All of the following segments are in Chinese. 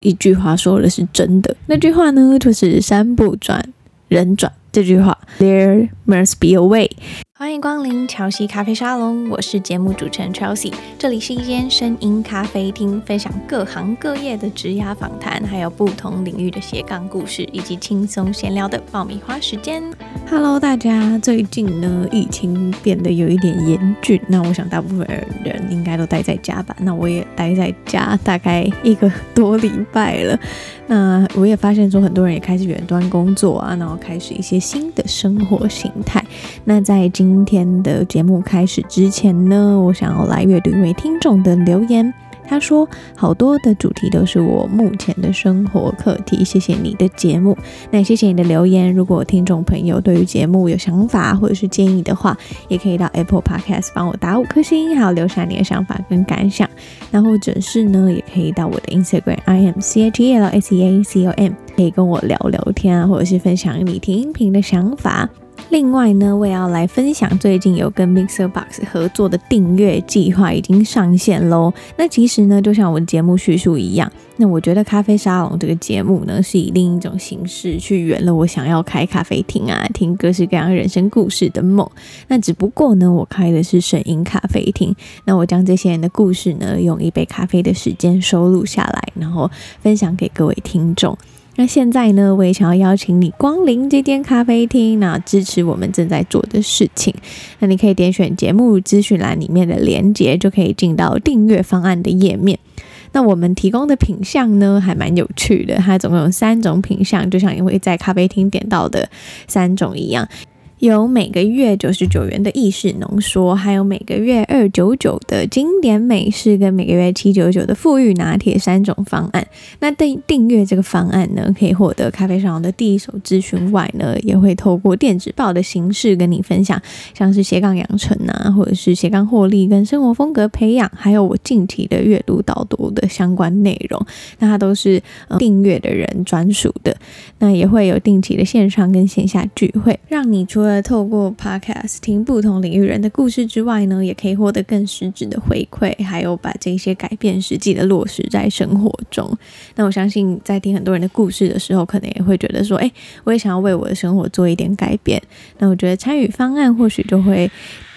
一句话说的是真的，那句话呢，就是山不转人转这句话，There must be a way。欢迎光临乔西咖啡沙龙，我是节目主持人 Chelsea，这里是一间声音咖啡厅，分享各行各业的职涯访谈，还有不同领域的斜杠故事，以及轻松闲聊的爆米花时间。Hello，大家，最近呢，疫情变得有一点严峻，那我想大部分人应该都待在家吧，那我也待在家大概一个多礼拜了，那我也发现说很多人也开始远端工作啊，然后开始一些新的生活形态，那在今今天的节目开始之前呢，我想要来阅读一位听众的留言。他说：“好多的主题都是我目前的生活课题。”谢谢你的节目，那也谢谢你的留言。如果听众朋友对于节目有想法或者是建议的话，也可以到 Apple Podcast 帮我打五颗星，还有留下你的想法跟感想。那或者是呢，也可以到我的 Instagram I am C H E L S E A C O M，可以跟我聊聊天啊，或者是分享你听音频的想法。另外呢，我也要来分享最近有跟 MixerBox 合作的订阅计划已经上线喽。那其实呢，就像我的节目叙述一样，那我觉得咖啡沙龙这个节目呢，是以另一种形式去圆了我想要开咖啡厅啊，听各式各样人生故事的梦。那只不过呢，我开的是声音咖啡厅，那我将这些人的故事呢，用一杯咖啡的时间收录下来，然后分享给各位听众。那现在呢，我也想要邀请你光临这间咖啡厅，那支持我们正在做的事情。那你可以点选节目资讯栏里面的连接，就可以进到订阅方案的页面。那我们提供的品相呢，还蛮有趣的，它总共有三种品相，就像你会在咖啡厅点到的三种一样。有每个月九十九元的意式浓缩，还有每个月二九九的经典美式，跟每个月七九九的富裕拿铁三种方案。那订订阅这个方案呢，可以获得咖啡沙龙的第一手资讯外呢，也会透过电子报的形式跟你分享，像是斜杠养成啊，或者是斜杠获利跟生活风格培养，还有我近期的阅读导读的相关内容。那它都是订阅的人专属的。那也会有定期的线上跟线下聚会，让你除了呃，透过 Podcast 听不同领域人的故事之外呢，也可以获得更实质的回馈，还有把这些改变实际的落实在生活中。那我相信，在听很多人的故事的时候，可能也会觉得说，诶，我也想要为我的生活做一点改变。那我觉得参与方案或许就会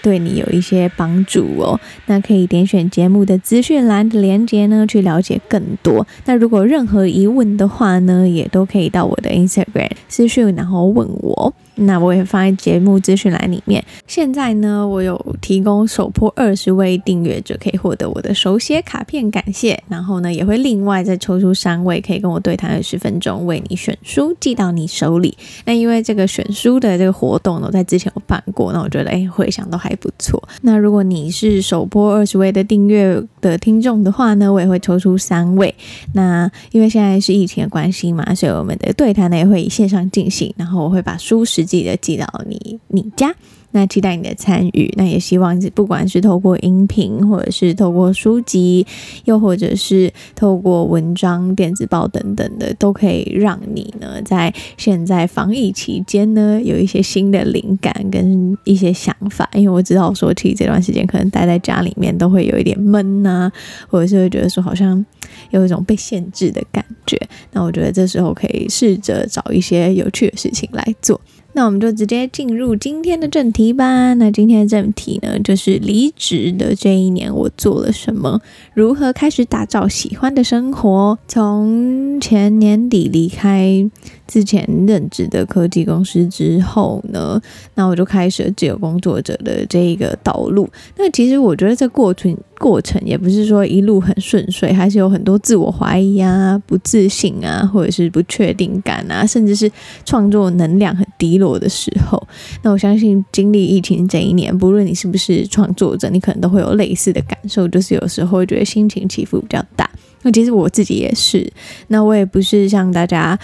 对你有一些帮助哦。那可以点选节目的资讯栏的链接呢，去了解更多。那如果任何疑问的话呢，也都可以到我的 Instagram 私讯，然后问我。那我也放在节目资讯栏里面。现在呢，我有提供首波二十位订阅者可以获得我的手写卡片感谢，然后呢，也会另外再抽出三位可以跟我对谈二十分钟，为你选书寄到你手里。那因为这个选书的这个活动呢，在之前有办过，那我觉得哎，回想都还不错。那如果你是首播二十位的订阅的听众的话呢，我也会抽出三位。那因为现在是疫情的关系嘛，所以我们的对谈呢也会以线上进行，然后我会把书实际的寄到你你家，那期待你的参与。那也希望不管是透过音频，或者是透过书籍，又或者是透过文章、电子报等等的，都可以让你呢在现在防疫期间呢有一些新的灵感跟一些想法。因为我知道说，其实这段时间可能待在家里面都会有一点闷呐、或者是会觉得说好像有一种被限制的感觉。那我觉得这时候可以试着找一些有趣的事情来做。那我们就直接进入今天的正题吧。那今天的正题呢，就是离职的这一年我做了什么，如何开始打造喜欢的生活。从前年底离开之前任职的科技公司之后呢，那我就开始了自由工作者的这一个道路。那其实我觉得这过程过程也不是说一路很顺遂，还是有很多自我怀疑啊、不自信啊，或者是不确定感啊，甚至是创作能量很低落的时候。那我相信经历疫情这一年，不论你是不是创作者，你可能都会有类似的感受，就是有时候会觉得心情起伏比较大。那其实我自己也是，那我也不是像大家。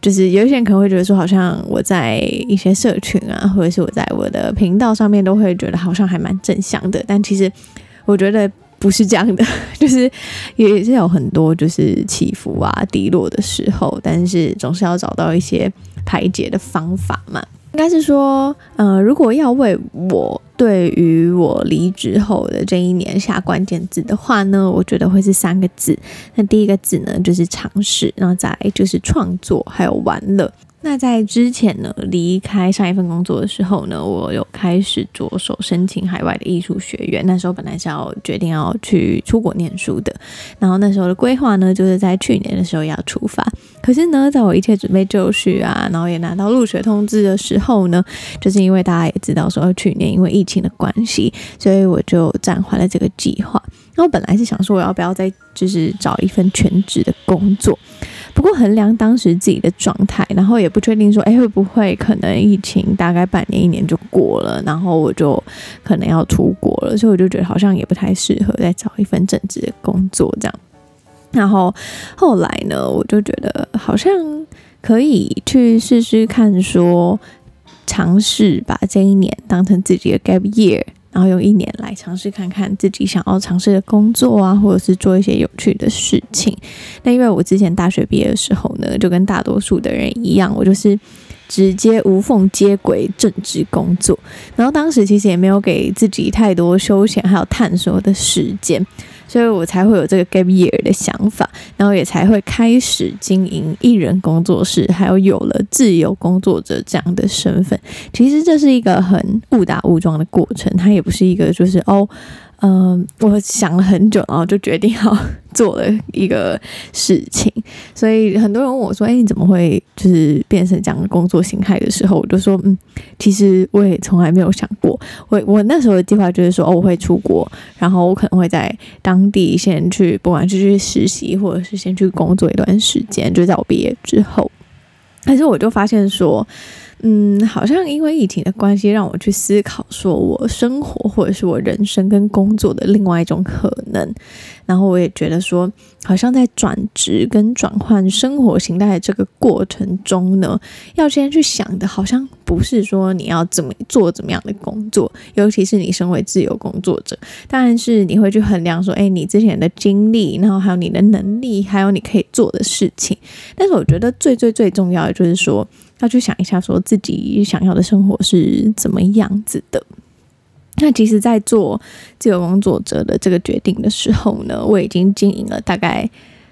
就是有一些人可能会觉得说，好像我在一些社群啊，或者是我在我的频道上面，都会觉得好像还蛮正向的。但其实我觉得不是这样的，就是也是有很多就是起伏啊、低落的时候，但是总是要找到一些排解的方法嘛。应该是说，呃，如果要为我对于我离职后的这一年下关键字的话呢，我觉得会是三个字。那第一个字呢，就是尝试，然后再就是创作，还有玩乐。那在之前呢，离开上一份工作的时候呢，我有开始着手申请海外的艺术学院。那时候本来是要决定要去出国念书的，然后那时候的规划呢，就是在去年的时候要出发。可是呢，在我一切准备就绪啊，然后也拿到入学通知的时候呢，就是因为大家也知道说去年因为疫情的关系，所以我就暂缓了这个计划。那我本来是想说，我要不要再就是找一份全职的工作？不过衡量当时自己的状态，然后也不确定说，哎，会不会可能疫情大概半年一年就过了，然后我就可能要出国了，所以我就觉得好像也不太适合再找一份正职的工作这样。然后后来呢，我就觉得好像可以去试试看，说尝试把这一年当成自己的 gap year。然后用一年来尝试看看自己想要尝试的工作啊，或者是做一些有趣的事情。那因为我之前大学毕业的时候呢，就跟大多数的人一样，我就是直接无缝接轨正职工作。然后当时其实也没有给自己太多休闲还有探索的时间。所以我才会有这个 gap year 的想法，然后也才会开始经营艺人工作室，还有有了自由工作者这样的身份。其实这是一个很误打误撞的过程，它也不是一个就是哦。嗯，我想了很久，然后就决定要做了一个事情。所以很多人问我说：“哎，你怎么会就是变成这样的工作形态的时候？”我就说：“嗯，其实我也从来没有想过。我我那时候的计划就是说，哦，我会出国，然后我可能会在当地先去，不管是去实习，或者是先去工作一段时间，就在我毕业之后。但是我就发现说。”嗯，好像因为疫情的关系，让我去思考，说我生活或者是我人生跟工作的另外一种可能。然后我也觉得说，好像在转职跟转换生活形态的这个过程中呢，要先去想的，好像不是说你要怎么做怎么样的工作，尤其是你身为自由工作者，当然是你会去衡量说，哎，你之前的经历，然后还有你的能力，还有你可以做的事情。但是我觉得最最最重要的就是说。要去想一下，说自己想要的生活是怎么样子的。那其实，在做自由工作者的这个决定的时候呢，我已经经营了大概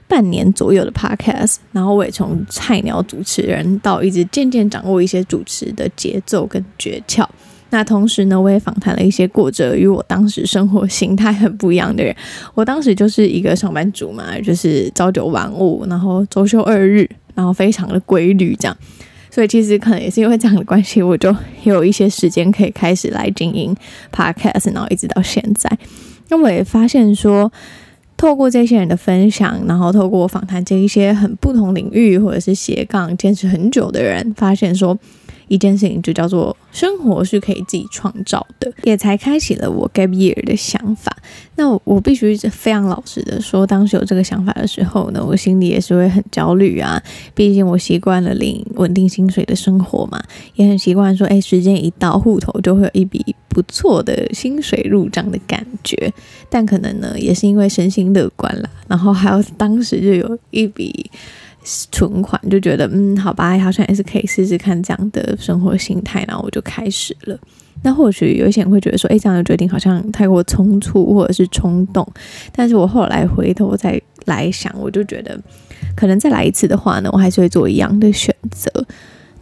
半年左右的 podcast，然后我也从菜鸟主持人到一直渐渐掌握一些主持的节奏跟诀窍。那同时呢，我也访谈了一些过着与我当时生活形态很不一样的人。我当时就是一个上班族嘛，就是朝九晚五，然后周休二日，然后非常的规律这样。所以其实可能也是因为这样的关系，我就有一些时间可以开始来经营 podcast，然后一直到现在。那我也发现说，透过这些人的分享，然后透过访谈这一些很不同领域或者是斜杠坚持很久的人，发现说。一件事情就叫做生活是可以自己创造的，也才开启了我 gap year 的想法。那我必须非常老实的说，当时有这个想法的时候呢，我心里也是会很焦虑啊。毕竟我习惯了领稳定薪水的生活嘛，也很习惯说，哎，时间一到，户头就会有一笔不错的薪水入账的感觉。但可能呢，也是因为身心乐观啦，然后还有当时就有一笔。存款就觉得嗯，好吧，好像也是可以试试看这样的生活心态，然后我就开始了。那或许有一些人会觉得说，诶，这样的决定好像太过冲突或者是冲动。但是我后来回头再来想，我就觉得可能再来一次的话呢，我还是会做一样的选择。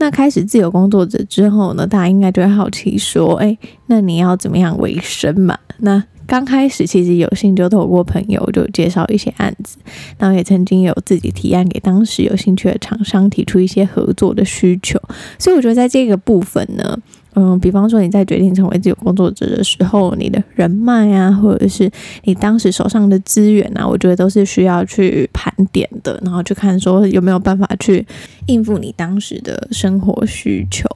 那开始自由工作者之后呢，大家应该就会好奇说，诶，那你要怎么样维生嘛？那刚开始其实有幸就透过朋友就介绍一些案子，然后也曾经有自己提案给当时有兴趣的厂商提出一些合作的需求，所以我觉得在这个部分呢，嗯，比方说你在决定成为自由工作者的时候，你的人脉啊，或者是你当时手上的资源啊，我觉得都是需要去盘点的，然后去看说有没有办法去应付你当时的生活需求。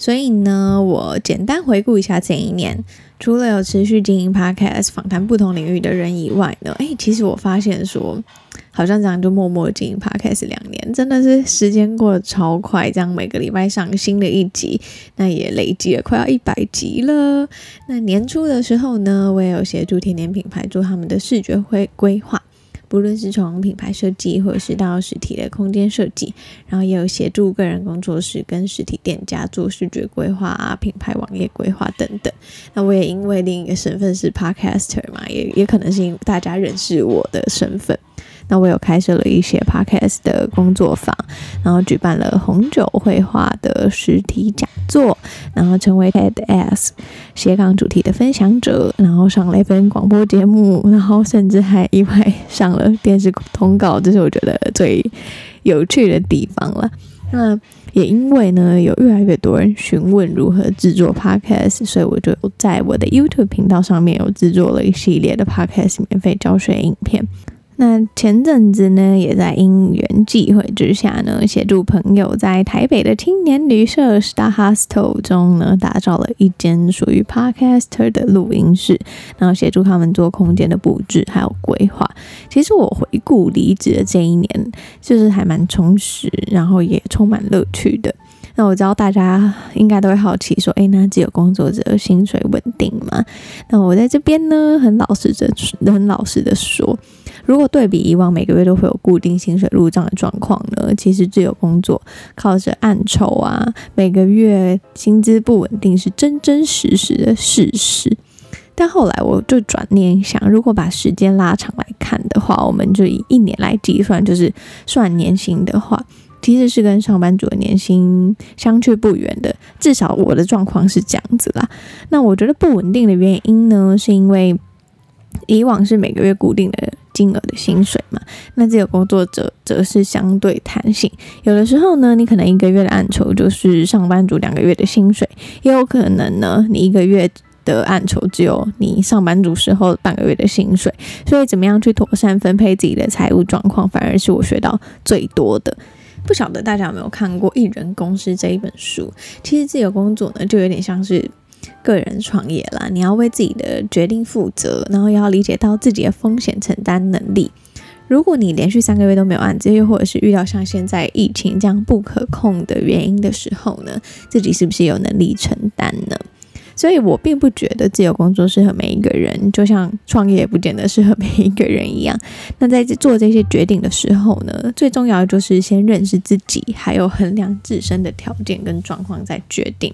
所以呢，我简单回顾一下这一年。除了有持续经营 Podcast 访谈不同领域的人以外呢，诶，其实我发现说，好像这样就默默经营 Podcast 两年，真的是时间过得超快。这样每个礼拜上新的一集，那也累积了快要一百集了。那年初的时候呢，我也有协助甜点品牌做他们的视觉会规划。不论是从品牌设计，或者是到实体的空间设计，然后也有协助个人工作室跟实体店家做视觉规划啊、品牌网页规划等等。那我也因为另一个身份是 Podcaster 嘛，也也可能是因为大家认识我的身份。那我有开设了一些 podcast 的工作坊，然后举办了红酒绘画的实体讲做，然后成为 TEDx 斜杠主题的分享者，然后上了一份广播节目，然后甚至还意外上了电视通告，这是我觉得最有趣的地方了。那也因为呢，有越来越多人询问如何制作 podcast，所以我就在我的 YouTube 频道上面有制作了一系列的 podcast 免费教学影片。那前阵子呢，也在因缘际会之下呢，协助朋友在台北的青年旅社 Star Hostel 中呢，打造了一间属于 Podcaster 的录音室，然后协助他们做空间的布置还有规划。其实我回顾离职的这一年，就是还蛮充实，然后也充满乐趣的。那我知道大家应该都会好奇说，诶，那自由工作者薪水稳定吗？那我在这边呢，很老实的，很老实的说。如果对比以往每个月都会有固定薪水入账的状况呢，其实自由工作靠着案酬啊，每个月薪资不稳定是真真实实的事实。但后来我就转念想，如果把时间拉长来看的话，我们就以一年来计算，就是算年薪的话，其实是跟上班族的年薪相去不远的。至少我的状况是这样子啦。那我觉得不稳定的原因呢，是因为以往是每个月固定的。金额的薪水嘛，那自由工作者则是相对弹性。有的时候呢，你可能一个月的案酬就是上班族两个月的薪水，也有可能呢，你一个月的案酬只有你上班族时候半个月的薪水。所以，怎么样去妥善分配自己的财务状况，反而是我学到最多的。不晓得大家有没有看过《一人公司》这一本书？其实自由工作呢，就有点像是。个人创业啦，你要为自己的决定负责，然后要理解到自己的风险承担能力。如果你连续三个月都没有案子，又或者是遇到像现在疫情这样不可控的原因的时候呢，自己是不是有能力承担呢？所以我并不觉得自由工作适合每一个人，就像创业不见得适合每一个人一样。那在做这些决定的时候呢，最重要的就是先认识自己，还有衡量自身的条件跟状况再决定。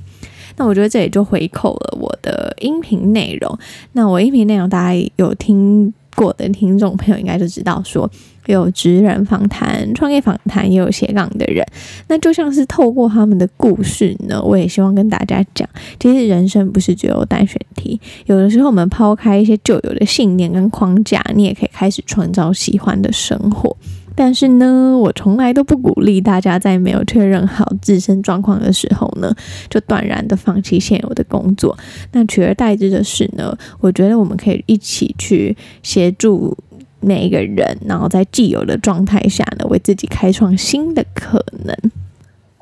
那我觉得这也就回扣了我的音频内容。那我音频内容大家有听过的听众朋友应该就知道，说有职人访谈、创业访谈，也有斜杠的人。那就像是透过他们的故事呢，我也希望跟大家讲，其实人生不是只有单选题。有的时候我们抛开一些旧有的信念跟框架，你也可以开始创造喜欢的生活。但是呢，我从来都不鼓励大家在没有确认好自身状况的时候呢，就断然的放弃现有的工作。那取而代之的是呢，我觉得我们可以一起去协助每一个人，然后在既有的状态下呢，为自己开创新的可能。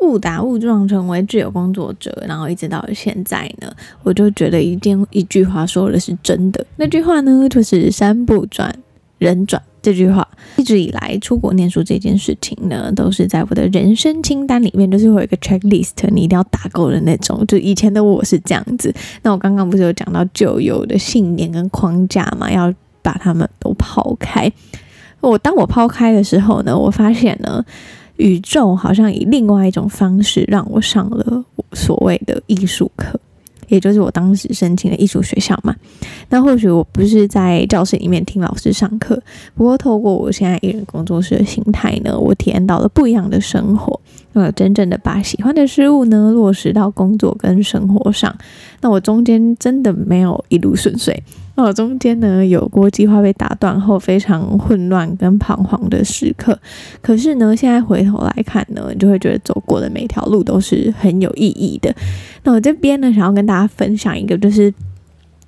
误打误撞成为自由工作者，然后一直到现在呢，我就觉得一件一句话说的是真的。那句话呢，就是山不转人转。这句话一直以来，出国念书这件事情呢，都是在我的人生清单里面，都是会有一个 checklist，你一定要打勾的那种。就以前的我是这样子。那我刚刚不是有讲到旧有的信念跟框架嘛，要把它们都抛开。我当我抛开的时候呢，我发现呢，宇宙好像以另外一种方式让我上了所谓的艺术课。也就是我当时申请的艺术学校嘛，那或许我不是在教室里面听老师上课，不过透过我现在艺人工作室的形态呢，我体验到了不一样的生活，呃，真正的把喜欢的事物呢落实到工作跟生活上。那我中间真的没有一路顺遂。那我，中间呢有过计划被打断后非常混乱跟彷徨的时刻，可是呢，现在回头来看呢，你就会觉得走过的每条路都是很有意义的。那我这边呢，想要跟大家分享一个，就是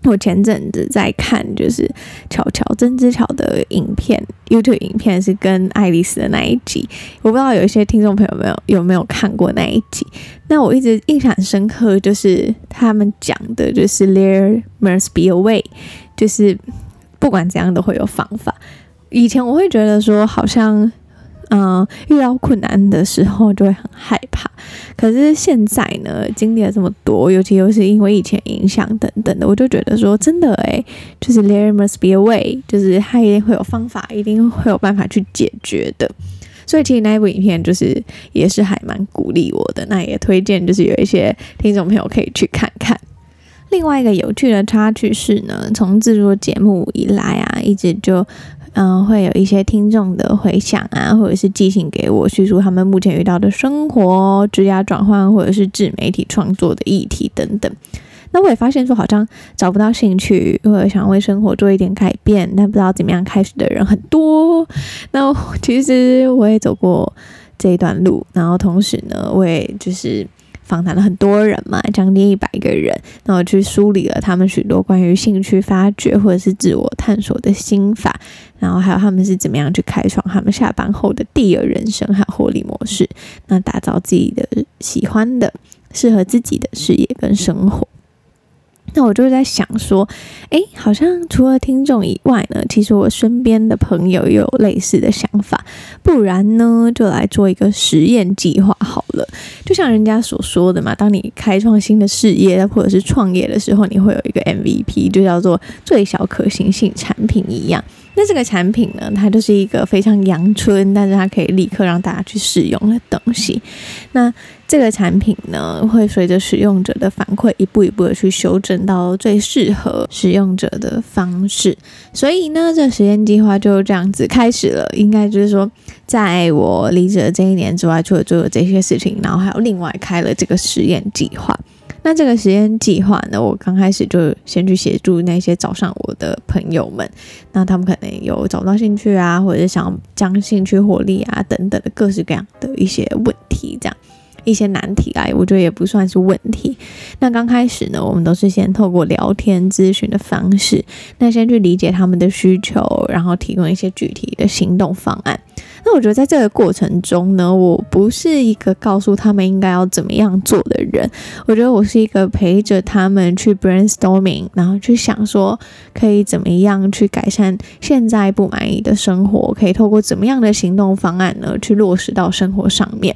我前阵子在看，就是巧巧曾之乔的影片，YouTube 影片是跟爱丽丝的那一集，我不知道有一些听众朋友有没有有没有看过那一集。那我一直印象深刻，就是他们讲的，就是 There must be a way，就是不管怎样都会有方法。以前我会觉得说，好像嗯、遇到困难的时候就会很害怕，可是现在呢，经历了这么多，尤其又是因为疫情影响等等的，我就觉得说，真的诶，就是 there must be a way，就是他一定会有方法，一定会有办法去解决的。所以其实那一部影片就是也是还蛮鼓励我的，那也推荐就是有一些听众朋友可以去看看。另外一个有趣的插曲是呢，从制作节目以来啊，一直就嗯、会有一些听众的回响啊，或者是寄信给我，叙述他们目前遇到的生活、职业转换，或者是自媒体创作的议题等等。那我也发现说，好像找不到兴趣，或者想为生活做一点改变，但不知道怎么样开始的人很多。那其实我也走过这一段路，然后同时呢，我也就是。访谈了很多人嘛，将近一百个人，那我去梳理了他们许多关于兴趣发掘或者是自我探索的心法，然后还有他们是怎么样去开创他们下班后的第二人生和获利模式，那打造自己的喜欢的、适合自己的事业跟生活。那我就是在想说，诶，好像除了听众以外呢，其实我身边的朋友也有类似的想法。不然呢，就来做一个实验计划好了。就像人家所说的嘛，当你开创新的事业或者是创业的时候，你会有一个 MVP，就叫做最小可行性产品一样。那这个产品呢，它就是一个非常阳春，但是它可以立刻让大家去使用的东西。那这个产品呢，会随着使用者的反馈，一步一步的去修正到最适合使用者的方式。所以呢，这实验计划就这样子开始了。应该就是说，在我离职的这一年之外，除了做了这些事情，然后还有另外开了这个实验计划。那这个实验计划呢，我刚开始就先去协助那些找上我的朋友们，那他们可能有找不到兴趣啊，或者是想将兴趣活力啊等等的各式各样的一些问题，这样一些难题啊，我觉得也不算是问题。那刚开始呢，我们都是先透过聊天咨询的方式，那先去理解他们的需求，然后提供一些具体的行动方案。那我觉得在这个过程中呢，我不是一个告诉他们应该要怎么样做的人。我觉得我是一个陪着他们去 brainstorming，然后去想说可以怎么样去改善现在不满意的生活，可以透过怎么样的行动方案呢，去落实到生活上面。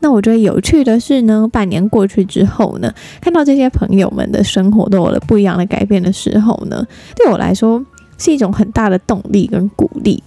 那我觉得有趣的是呢，半年过去之后呢，看到这些朋友们的生活都有了不一样的改变的时候呢，对我来说是一种很大的动力跟鼓励。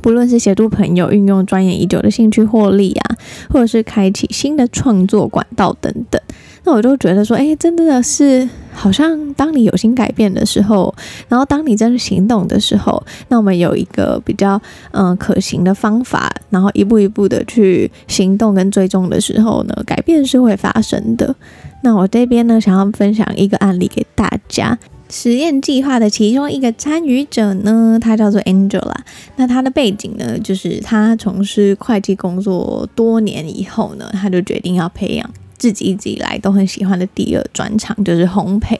不论是协助朋友运用钻研已久的兴趣获利啊，或者是开启新的创作管道等等，那我就觉得说，哎，真的是好像当你有心改变的时候，然后当你真的行动的时候，那我们有一个比较嗯、可行的方法，然后一步一步的去行动跟追踪的时候呢，改变是会发生的。那我这边呢，想要分享一个案例给大家。实验计划的其中一个参与者呢，他叫做 Angela。那他的背景呢，就是他从事会计工作多年以后呢，他就决定要培养自己一直以来都很喜欢的第二专长，就是烘焙，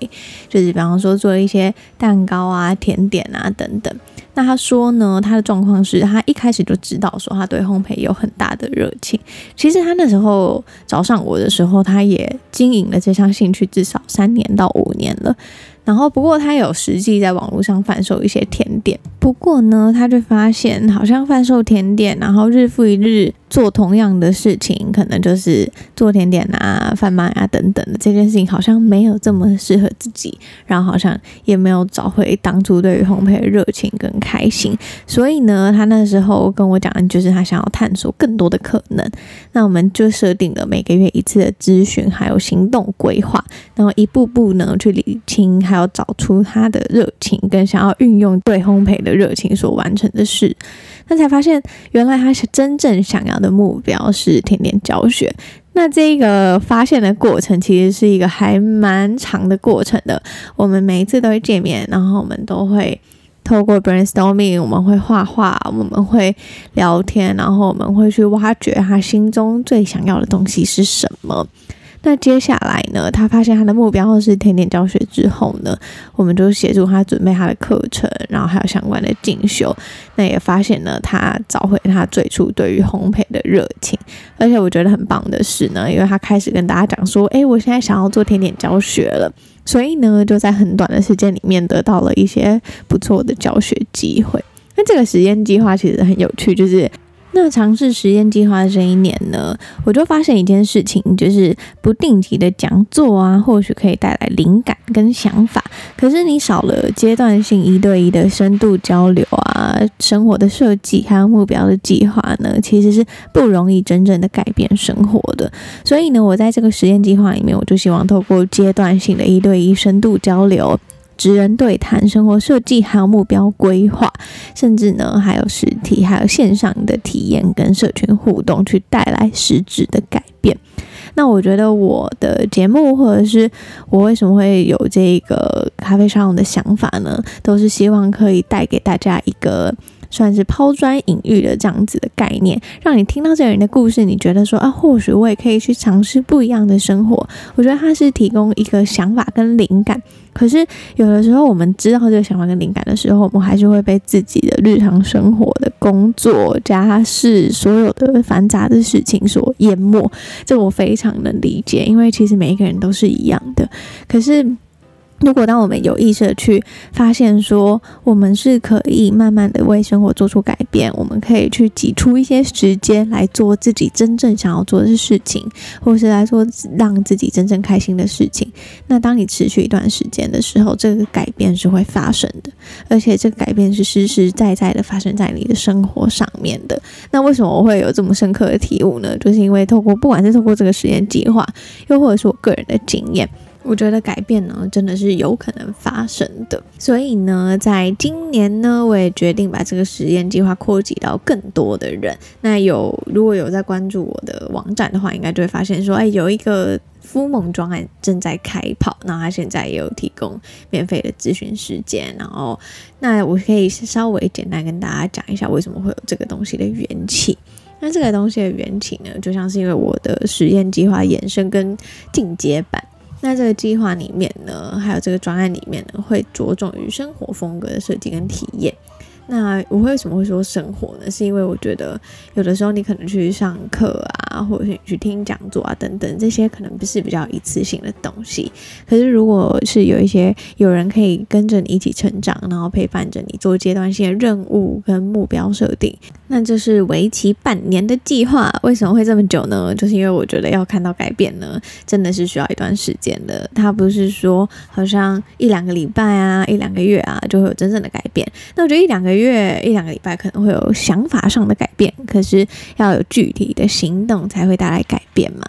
就是比方说做一些蛋糕啊、甜点啊等等。那他说呢，他的状况是他一开始就知道说他对烘焙有很大的热情。其实他那时候找上我的时候，他也经营了这项兴趣至少三年到五年了。然后，不过他有实际在网络上贩售一些甜点。不过呢，他就发现好像贩售甜点，然后日复一日做同样的事情，可能就是做甜点啊、贩卖啊等等的这件事情，好像没有这么适合自己。然后好像也没有找回当初对于烘焙的热情跟开心。所以呢，他那时候跟我讲就是他想要探索更多的可能。那我们就设定了每个月一次的咨询，还有行动规划，然后一步步呢去理清。还有找出他的热情跟想要运用对烘焙的热情所完成的事，那才发现原来他是真正想要的目标是天天教学。那这个发现的过程其实是一个还蛮长的过程的。我们每一次都会见面，然后我们都会透过 brainstorming，我们会画画，我们会聊天，然后我们会去挖掘他心中最想要的东西是什么。那接下来呢，他发现他的目标是甜点教学之后呢，我们就协助他准备他的课程，然后还有相关的进修。那也发现呢，他找回他最初对于烘焙的热情。而且我觉得很棒的是呢，因为他开始跟大家讲说，诶，我现在想要做甜点教学了，所以呢，就在很短的时间里面得到了一些不错的教学机会。那这个实验计划其实很有趣，就是。那尝试实验计划的这一年呢，我就发现一件事情，就是不定期的讲座啊，或许可以带来灵感跟想法。可是你少了阶段性一对一的深度交流啊，生活的设计还有目标的计划呢，其实是不容易真正的改变生活的。所以呢，我在这个实验计划里面，我就希望透过阶段性的一对一深度交流。职人对谈、生活设计，还有目标规划，甚至呢还有实体、还有线上的体验跟社群互动，去带来实质的改变。那我觉得我的节目，或者是我为什么会有这个咖啡沙龙的想法呢？都是希望可以带给大家一个。算是抛砖引玉的这样子的概念，让你听到这个人的故事，你觉得说啊，或许我也可以去尝试不一样的生活。我觉得他是提供一个想法跟灵感，可是有的时候我们知道这个想法跟灵感的时候，我们还是会被自己的日常生活的工作、家事、所有的繁杂的事情所淹没。这我非常能理解，因为其实每一个人都是一样的。可是。如果当我们有意识的去发现说，我们是可以慢慢的为生活做出改变，我们可以去挤出一些时间来做自己真正想要做的事情，或是来做让自己真正开心的事情。那当你持续一段时间的时候，这个改变是会发生的，而且这个改变是实实在在的发生在你的生活上面的。那为什么我会有这么深刻的体悟呢？就是因为透过不管是透过这个实验计划，又或者是我个人的经验。我觉得改变呢，真的是有可能发生的。所以呢，在今年呢，我也决定把这个实验计划扩及到更多的人。那有如果有在关注我的网站的话，应该就会发现说，哎，有一个孵梦专案正在开跑，那他现在也有提供免费的咨询时间。然后，那我可以稍微简单跟大家讲一下，为什么会有这个东西的缘起。那这个东西的缘起呢，就像是因为我的实验计划延伸跟进阶版。在这个计划里面呢，还有这个专案里面呢，会着重于生活风格的设计跟体验。那我为什么会说生活呢？是因为我觉得有的时候你可能去上课啊，或者是你去听讲座啊等等，这些可能不是比较一次性的东西。可是如果是有一些有人可以跟着你一起成长，然后陪伴着你做阶段性的任务跟目标设定，那这是为期半年的计划。为什么会这么久呢？就是因为我觉得要看到改变呢，真的是需要一段时间的。它不是说好像一两个礼拜啊，一两个月啊，就会有真正的改变。那我觉得一两个。月一两个礼拜可能会有想法上的改变，可是要有具体的行动才会带来改变嘛。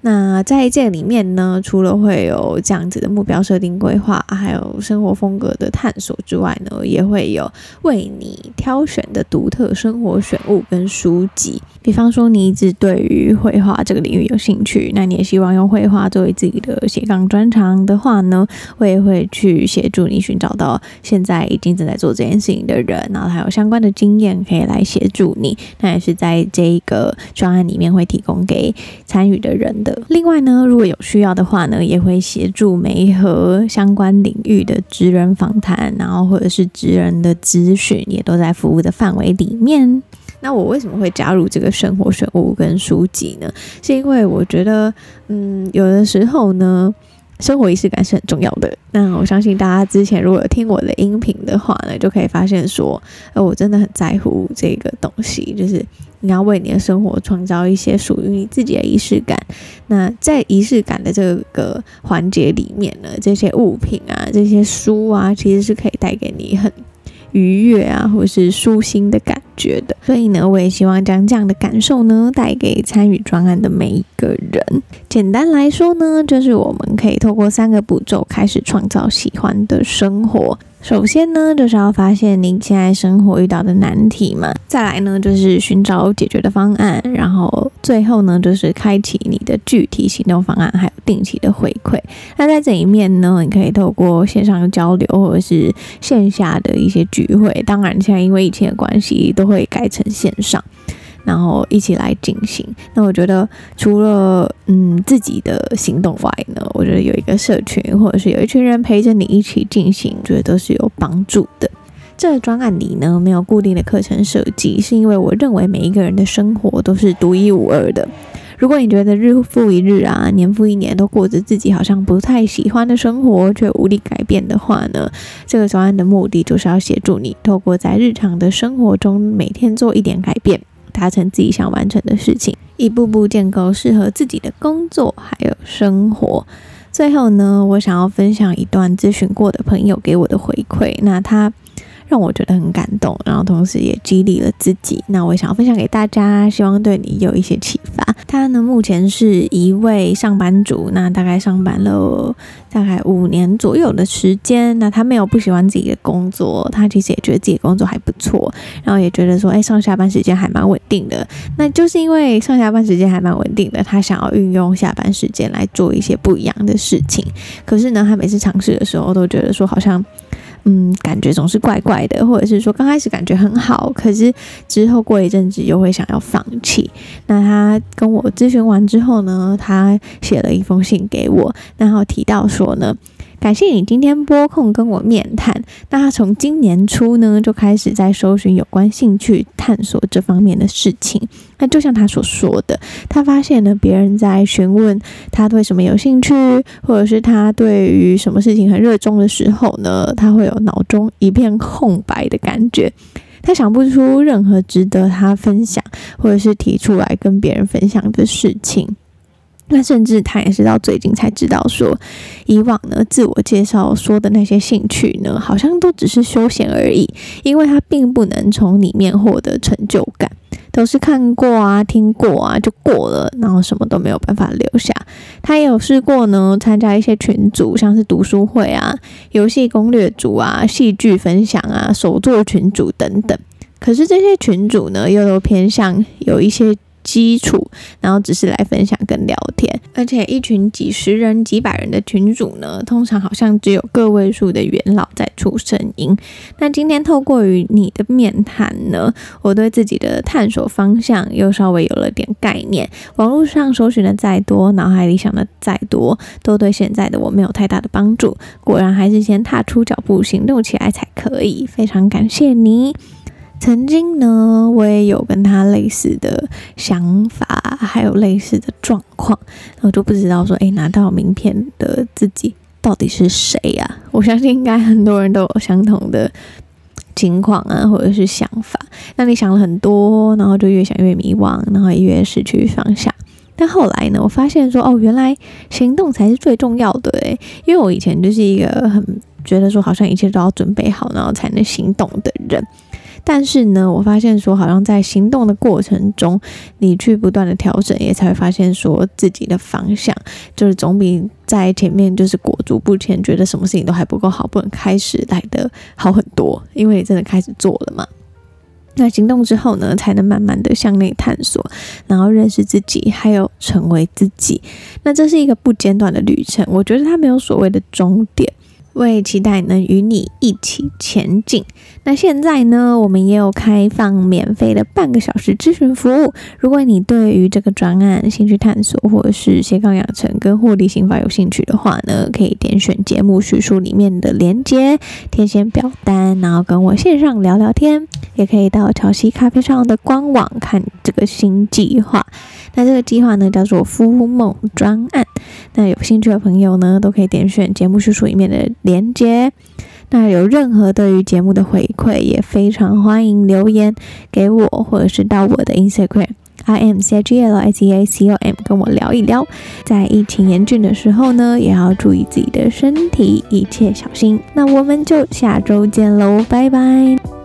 那在这里面呢，除了会有这样子的目标设定规划，还有生活风格的探索之外呢，也会有为你挑选的独特生活选物跟书籍。比方说，你一直对于绘画这个领域有兴趣，那你也希望用绘画作为自己的斜杠专长的话呢，我也会去协助你寻找到现在已经正在做这件事情的人，然后还有相关的经验可以来协助你。那也是在这一个专案里面会提供给参与的人另外呢，如果有需要的话呢，也会协助媒和相关领域的职人访谈，然后或者是职人的咨询，也都在服务的范围里面。那我为什么会加入这个生活选物跟书籍呢？是因为我觉得，嗯，有的时候呢。生活仪式感是很重要的。那我相信大家之前如果有听我的音频的话呢，就可以发现说，呃，我真的很在乎这个东西，就是你要为你的生活创造一些属于你自己的仪式感。那在仪式感的这个环节里面呢，这些物品啊，这些书啊，其实是可以带给你很愉悦啊，或是舒心的感觉的。所以呢，我也希望将这样的感受呢，带给参与专案的每一个人。简单来说呢，就是我们可以透过三个步骤开始创造喜欢的生活。首先呢，就是要发现你现在生活遇到的难题嘛。再来呢，就是寻找解决的方案。然后最后呢，就是开启你的具体行动方案，还有定期的回馈。那在这一面呢，你可以透过线上的交流，或者是线下的一些聚会。当然，现在因为疫情的关系，都会改成线上。然后一起来进行。那我觉得，除了嗯自己的行动外呢，我觉得有一个社群，或者是有一群人陪着你一起进行，我觉得都是有帮助的。这个专案里呢，没有固定的课程设计，是因为我认为每一个人的生活都是独一无二的。如果你觉得日复一日啊，年复一年都过着自己好像不太喜欢的生活，却无力改变的话呢，这个专案的目的就是要协助你，透过在日常的生活中每天做一点改变。达成自己想完成的事情，一步步建构适合自己的工作还有生活。最后呢，我想要分享一段咨询过的朋友给我的回馈。那他。让我觉得很感动，然后同时也激励了自己。那我想要分享给大家，希望对你有一些启发。他呢，目前是一位上班族，那大概上班了大概五年左右的时间。那他没有不喜欢自己的工作，他其实也觉得自己工作还不错，然后也觉得说，哎，上下班时间还蛮稳定的。那就是因为上下班时间还蛮稳定的，他想要运用下班时间来做一些不一样的事情。可是呢，他每次尝试的时候，都觉得说好像。嗯，感觉总是怪怪的，或者是说刚开始感觉很好，可是之后过一阵子又会想要放弃。那他跟我咨询完之后呢，他写了一封信给我，然后提到说呢。感谢你今天拨空跟我面谈。那他从今年初呢就开始在搜寻有关兴趣探索这方面的事情。那就像他所说的，他发现了别人在询问他对什么有兴趣，或者是他对于什么事情很热衷的时候呢，他会有脑中一片空白的感觉，他想不出任何值得他分享或者是提出来跟别人分享的事情。那甚至他也是到最近才知道说，以往呢自我介绍说的那些兴趣呢，好像都只是休闲而已，因为他并不能从里面获得成就感，都是看过啊、听过啊就过了，然后什么都没有办法留下。他也有试过呢，参加一些群组，像是读书会啊、游戏攻略组啊、戏剧分享啊、手作群组等等，可是这些群组呢，又都偏向有一些。基础，然后只是来分享跟聊天，而且一群几十人、几百人的群主呢，通常好像只有个位数的元老在出声音。那今天透过与你的面谈呢，我对自己的探索方向又稍微有了点概念。网络上搜寻的再多，脑海里想的再多，都对现在的我没有太大的帮助。果然还是先踏出脚步，行动起来才可以。非常感谢你。曾经呢，我也有跟他类似的想法，还有类似的状况，然后就不知道说，诶，拿到名片的自己到底是谁呀？我相信应该很多人都有相同的情况啊，或者是想法。那你想了很多，然后就越想越迷惘，然后越失去方向。但后来呢，我发现说，哦，原来行动才是最重要的诶，因为我以前就是一个很觉得说，好像一切都要准备好，然后才能行动的人。但是呢，我发现说，好像在行动的过程中，你去不断的调整，也才会发现说自己的方向，就是总比在前面就是裹足不前，觉得什么事情都还不够好，不能开始来的好很多。因为真的开始做了嘛，那行动之后呢，才能慢慢的向内探索，然后认识自己，还有成为自己。那这是一个不间断的旅程，我觉得它没有所谓的终点。我也期待能与你一起前进。那现在呢，我们也有开放免费的半个小时咨询服务。如果你对于这个专案兴趣探索，或者是斜杠养成跟获利刑法有兴趣的话呢，可以点选节目叙述里面的连接，填写表单，然后跟我线上聊聊天。也可以到乔西咖啡上的官网看这个新计划。那这个计划呢，叫做“孵梦专案”。那有兴趣的朋友呢，都可以点选节目叙述里面的连接。那有任何对于节目的回馈，也非常欢迎留言给我，或者是到我的 Instagram i m c g l s e a C O M 跟我聊一聊。在疫情严峻的时候呢，也要注意自己的身体，一切小心。那我们就下周见喽，拜拜。